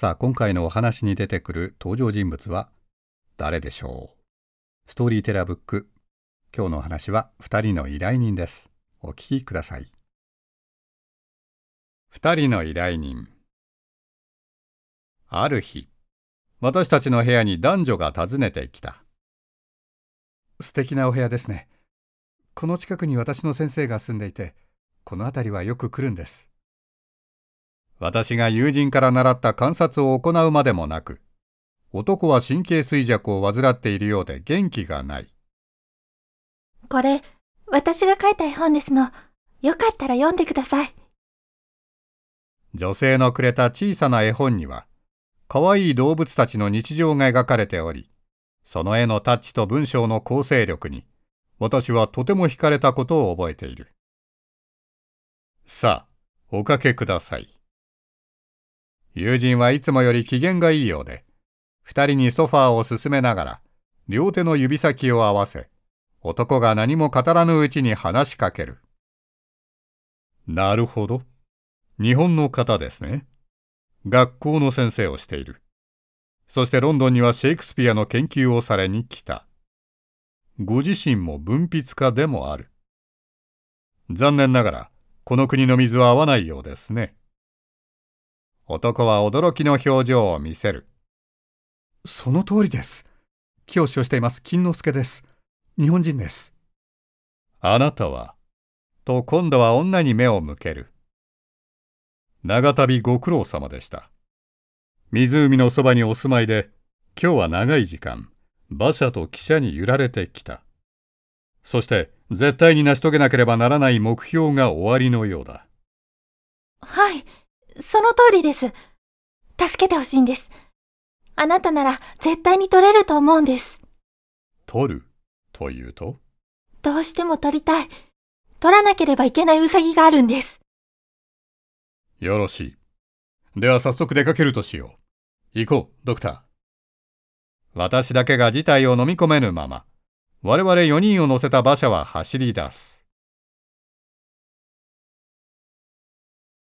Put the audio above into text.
さあ今回のお話に出てくる登場人物は誰でしょう?ストーリーテラーブック。今日のお話は2人の依頼人です。お聞きください。2人の依頼人。ある日私たちの部屋に男女が訪ねてきた。素敵なお部屋ですね。この近くに私の先生が住んでいてこの辺りはよく来るんです。私が友人から習った観察を行うまでもなく、男は神経衰弱を患っているようで元気がない。これ、私が書いた絵本ですの。よかったら読んでください。女性のくれた小さな絵本には、可愛い動物たちの日常が描かれており、その絵のタッチと文章の構成力に、私はとても惹かれたことを覚えている。さあ、おかけください。友人はいつもより機嫌がいいようで、二人にソファーを進めながら、両手の指先を合わせ、男が何も語らぬうちに話しかける。なるほど。日本の方ですね。学校の先生をしている。そしてロンドンにはシェイクスピアの研究をされに来た。ご自身も文筆家でもある。残念ながら、この国の水は合わないようですね。男は驚きの表情を見せる。その通りです。教師をしています金之助です。日本人です。あなたは？と今度は女に目を向ける。長旅ご苦労様でした。湖のそばにお住まいで、今日は長い時間、馬車と汽車に揺られてきた。そして、絶対に成し遂げなければならない目標が終わりのようだ。はい。その通りです。助けてほしいんです。あなたなら絶対に取れると思うんです。取るというと？どうしても取りたい。取らなければいけないウサギがあるんです。よろしい。では早速出かけるとしよう。行こう、ドクター。私だけが事態を飲み込めぬまま、我々4人を乗せた馬車は走り出す。